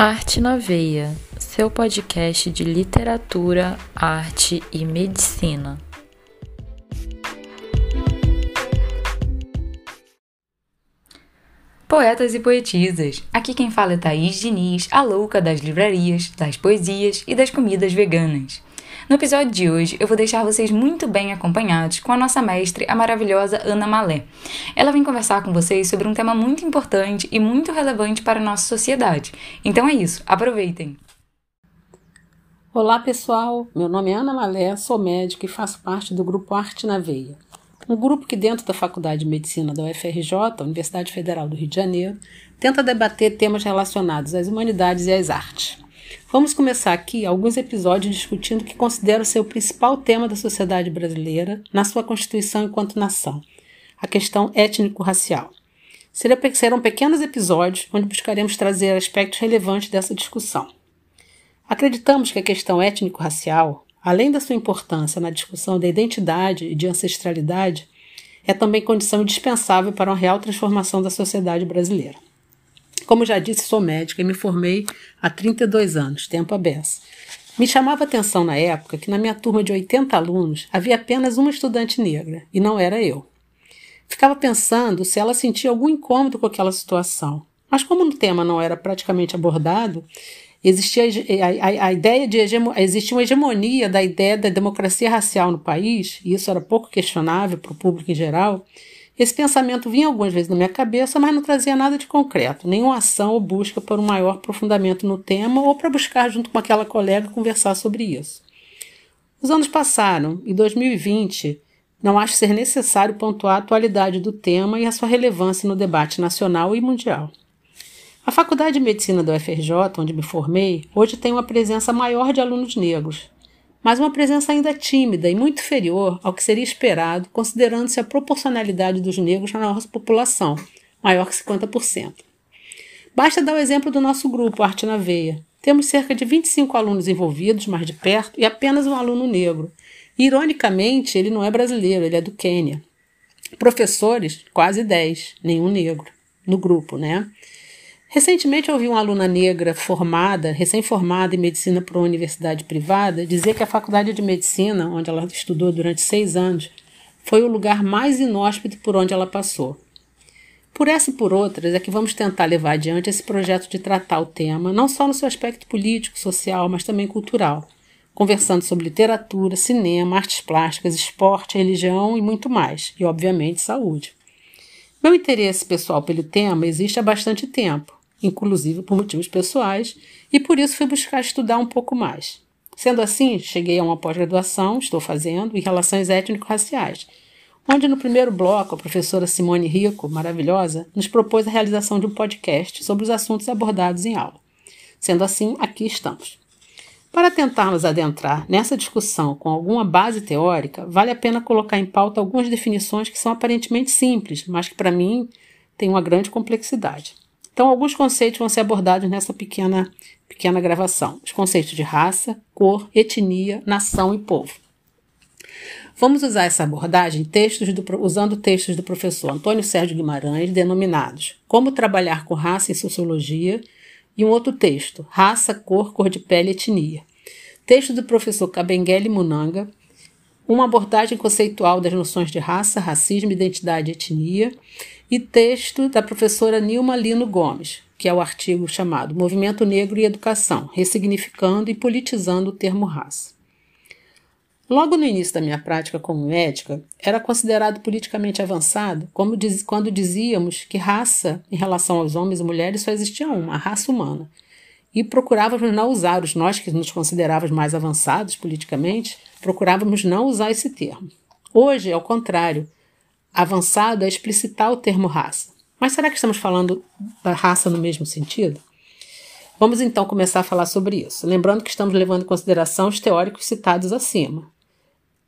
Arte na Veia, seu podcast de literatura, arte e medicina. Poetas e poetisas, aqui quem fala é Thaís Diniz, a louca das livrarias, das poesias e das comidas veganas. No episódio de hoje, eu vou deixar vocês muito bem acompanhados com a nossa mestre, a maravilhosa Ana Malé. Ela vem conversar com vocês sobre um tema muito importante e muito relevante para a nossa sociedade. Então é isso, aproveitem! Olá pessoal, meu nome é Ana Malé, sou médica e faço parte do grupo Arte na Veia. Um grupo que, dentro da Faculdade de Medicina da UFRJ, Universidade Federal do Rio de Janeiro, tenta debater temas relacionados às humanidades e às artes. Vamos começar aqui alguns episódios discutindo o que considero ser o principal tema da sociedade brasileira na sua constituição enquanto nação, a questão étnico-racial. Serão pequenos episódios onde buscaremos trazer aspectos relevantes dessa discussão. Acreditamos que a questão étnico-racial, além da sua importância na discussão da identidade e de ancestralidade, é também condição indispensável para uma real transformação da sociedade brasileira. Como já disse, sou médica e me formei há 32 anos, tempo a beça. Me chamava atenção na época que na minha turma de 80 alunos havia apenas uma estudante negra, e não era eu. Ficava pensando se ela sentia algum incômodo com aquela situação. Mas como o tema não era praticamente abordado, existia a, a, a ideia de existia uma hegemonia da ideia da democracia racial no país, e isso era pouco questionável para o público em geral, esse pensamento vinha algumas vezes na minha cabeça, mas não trazia nada de concreto, nenhuma ação ou busca por um maior aprofundamento no tema ou para buscar, junto com aquela colega, conversar sobre isso. Os anos passaram e 2020 não acho ser necessário pontuar a atualidade do tema e a sua relevância no debate nacional e mundial. A Faculdade de Medicina da UFRJ, onde me formei, hoje tem uma presença maior de alunos negros, mas uma presença ainda tímida e muito inferior ao que seria esperado, considerando-se a proporcionalidade dos negros na nossa população, maior que 50%. Basta dar o exemplo do nosso grupo Arte na Veia. Temos cerca de 25 alunos envolvidos, mais de perto, e apenas um aluno negro. ironicamente, ele não é brasileiro, ele é do Quênia. Professores, quase 10, nenhum negro no grupo, né? Recentemente ouvi uma aluna negra formada, recém-formada em medicina por uma universidade privada, dizer que a faculdade de medicina, onde ela estudou durante seis anos, foi o lugar mais inóspito por onde ela passou. Por essa e por outras é que vamos tentar levar adiante esse projeto de tratar o tema, não só no seu aspecto político, social, mas também cultural, conversando sobre literatura, cinema, artes plásticas, esporte, religião e muito mais, e obviamente saúde. Meu interesse pessoal pelo tema existe há bastante tempo inclusive por motivos pessoais, e por isso fui buscar estudar um pouco mais. Sendo assim, cheguei a uma pós-graduação, estou fazendo, em relações étnico-raciais, onde no primeiro bloco a professora Simone Rico, maravilhosa, nos propôs a realização de um podcast sobre os assuntos abordados em aula. Sendo assim, aqui estamos. Para tentarmos adentrar nessa discussão com alguma base teórica, vale a pena colocar em pauta algumas definições que são aparentemente simples, mas que para mim têm uma grande complexidade. Então, alguns conceitos vão ser abordados nessa pequena, pequena gravação: os conceitos de raça, cor, etnia, nação e povo. Vamos usar essa abordagem textos do, usando textos do professor Antônio Sérgio Guimarães, denominados Como Trabalhar com Raça em Sociologia, e um outro texto, Raça, Cor, Cor de Pele e Etnia. Texto do professor Kabengele Munanga, uma abordagem conceitual das noções de raça, racismo, identidade e etnia, e texto da professora Nilma Lino Gomes, que é o artigo chamado Movimento Negro e Educação, ressignificando e politizando o termo raça. Logo no início da minha prática como médica, era considerado politicamente avançado diz, quando dizíamos que raça, em relação aos homens e mulheres, só existia uma, a raça humana. E procurávamos não usar, os nós que nos considerávamos mais avançados politicamente, procurávamos não usar esse termo. Hoje, ao contrário, avançado é explicitar o termo raça. Mas será que estamos falando da raça no mesmo sentido? Vamos então começar a falar sobre isso, lembrando que estamos levando em consideração os teóricos citados acima.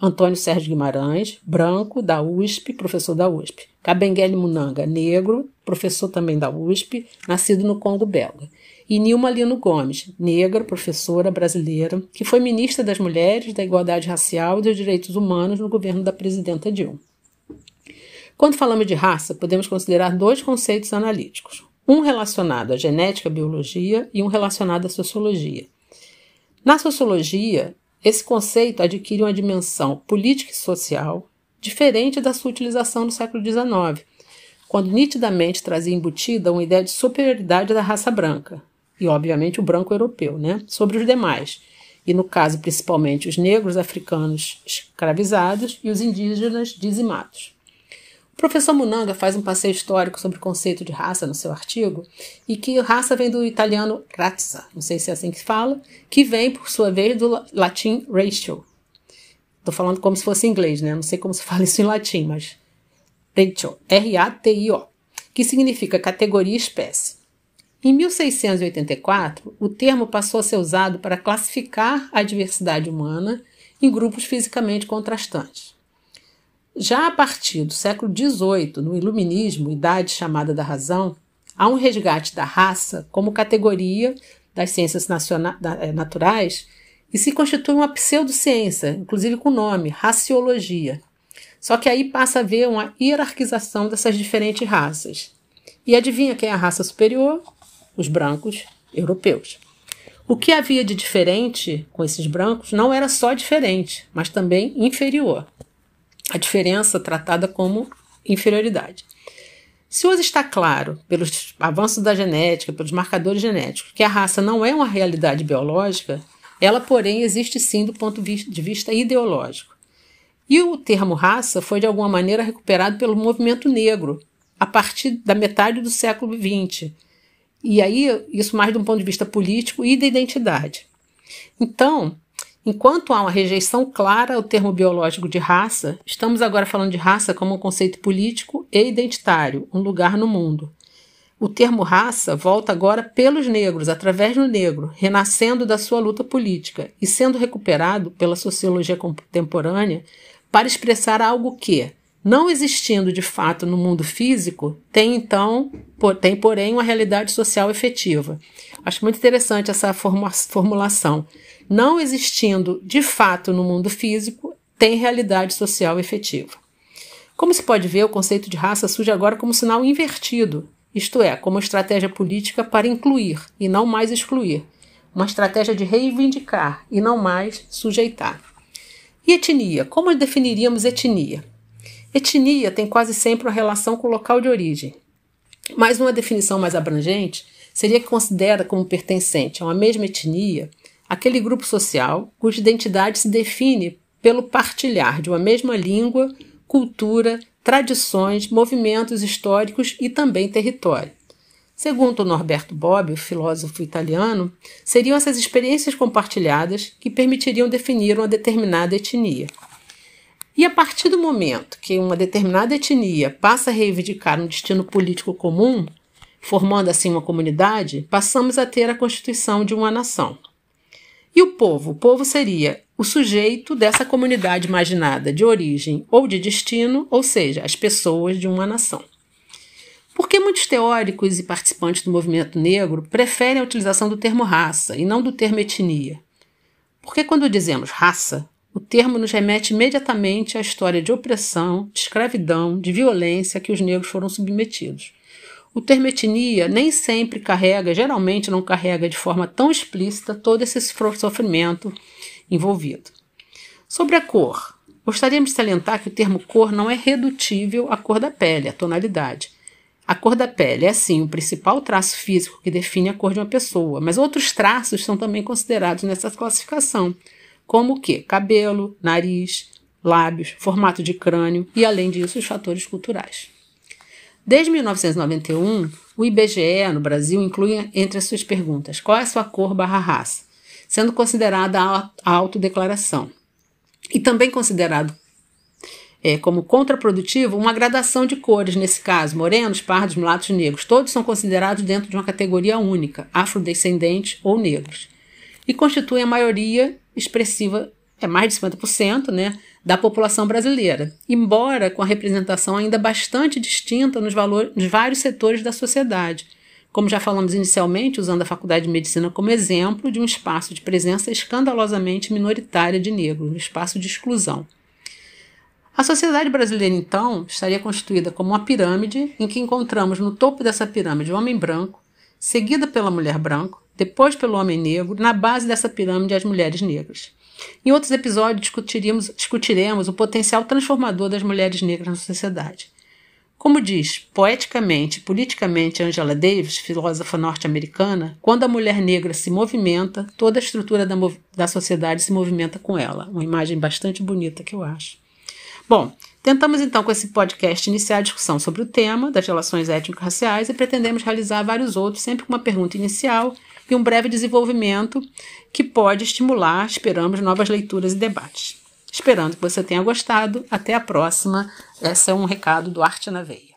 Antônio Sérgio Guimarães, branco, da USP, professor da USP. Kabengele Munanga, negro, professor também da USP, nascido no Congo belga. E Nilma Lino Gomes, negra, professora brasileira, que foi ministra das Mulheres, da Igualdade Racial e dos Direitos Humanos no governo da presidenta Dilma. Quando falamos de raça, podemos considerar dois conceitos analíticos. um relacionado à genética, biologia e um relacionado à sociologia. Na sociologia, esse conceito adquire uma dimensão política e social diferente da sua utilização no século XIX, quando nitidamente trazia embutida uma ideia de superioridade da raça branca, e obviamente o branco europeu, né, sobre os demais, e no caso principalmente os negros africanos escravizados e os indígenas dizimados. O professor Munanga faz um passeio histórico sobre o conceito de raça no seu artigo, e que raça vem do italiano razza, não sei se é assim que fala, que vem, por sua vez, do latim ratio. Estou falando como se fosse inglês, né? Não sei como se fala isso em latim, mas ratio, R-A-T-I-O, que significa categoria espécie. Em 1684, o termo passou a ser usado para classificar a diversidade humana em grupos fisicamente contrastantes. Já a partir do século XVIII, no Iluminismo, idade chamada da razão, há um resgate da raça como categoria das ciências eh, naturais e se constitui uma pseudociência, inclusive com nome, raciologia. Só que aí passa a haver uma hierarquização dessas diferentes raças. E adivinha quem é a raça superior? os brancos europeus. O que havia de diferente com esses brancos não era só diferente, mas também inferior. A diferença tratada como inferioridade. Se hoje está claro, pelos avanços da genética, pelos marcadores genéticos, que a raça não é uma realidade biológica, ela, porém, existe sim do ponto de vista ideológico. E o termo raça foi, de alguma maneira, recuperado pelo movimento negro, a partir da metade do século XX, e aí, isso mais de um ponto de vista político e da identidade. Então, enquanto há uma rejeição clara ao termo biológico de raça, estamos agora falando de raça como um conceito político e identitário, um lugar no mundo. O termo raça volta agora pelos negros, através do negro, renascendo da sua luta política e sendo recuperado pela sociologia contemporânea para expressar algo que, não existindo de fato no mundo físico, tem então, tem porém uma realidade social efetiva. Acho muito interessante essa formulação. Não existindo de fato no mundo físico, tem realidade social efetiva. Como se pode ver, o conceito de raça surge agora como sinal invertido, isto é, como estratégia política para incluir e não mais excluir, uma estratégia de reivindicar e não mais sujeitar. E etnia? Como definiríamos etnia? Etnia tem quase sempre uma relação com o local de origem, mas uma definição mais abrangente seria que considera como pertencente a uma mesma etnia aquele grupo social cuja identidade se define pelo partilhar de uma mesma língua, cultura, tradições, movimentos históricos e também território. Segundo Norberto Bobbio, filósofo italiano, seriam essas experiências compartilhadas que permitiriam definir uma determinada etnia. E a partir do momento que uma determinada etnia passa a reivindicar um destino político comum, formando assim uma comunidade, passamos a ter a constituição de uma nação. E o povo? O povo seria o sujeito dessa comunidade imaginada de origem ou de destino, ou seja, as pessoas de uma nação. Por que muitos teóricos e participantes do movimento negro preferem a utilização do termo raça e não do termo etnia? Porque quando dizemos raça, o termo nos remete imediatamente à história de opressão, de escravidão, de violência que os negros foram submetidos. O termo etnia nem sempre carrega, geralmente não carrega de forma tão explícita todo esse sofrimento envolvido. Sobre a cor, gostaríamos de salientar que o termo cor não é redutível à cor da pele, à tonalidade. A cor da pele é, sim, o principal traço físico que define a cor de uma pessoa, mas outros traços são também considerados nessa classificação, como o que? Cabelo, nariz, lábios, formato de crânio e, além disso, os fatores culturais. Desde 1991, o IBGE no Brasil inclui entre as suas perguntas qual é a sua cor barra raça, sendo considerada a autodeclaração. E também considerado é, como contraprodutivo uma gradação de cores, nesse caso, morenos, pardos, mulatos, negros. Todos são considerados dentro de uma categoria única, afrodescendentes ou negros, e constituem a maioria expressiva, é mais de 50%, né, da população brasileira, embora com a representação ainda bastante distinta nos, valores, nos vários setores da sociedade. Como já falamos inicialmente, usando a Faculdade de Medicina como exemplo de um espaço de presença escandalosamente minoritária de negros, um espaço de exclusão. A sociedade brasileira, então, estaria constituída como uma pirâmide em que encontramos no topo dessa pirâmide o homem branco, seguida pela mulher branca, depois pelo homem negro, na base dessa pirâmide as mulheres negras. Em outros episódios discutiremos, discutiremos o potencial transformador das mulheres negras na sociedade. Como diz poeticamente, politicamente Angela Davis, filósofa norte-americana, quando a mulher negra se movimenta, toda a estrutura da, da sociedade se movimenta com ela. Uma imagem bastante bonita que eu acho. Bom, tentamos então com esse podcast iniciar a discussão sobre o tema das relações étnico-raciais e pretendemos realizar vários outros, sempre com uma pergunta inicial e um breve desenvolvimento que pode estimular, esperamos, novas leituras e debates. Esperando que você tenha gostado. Até a próxima. Esse é um recado do Arte na Veia.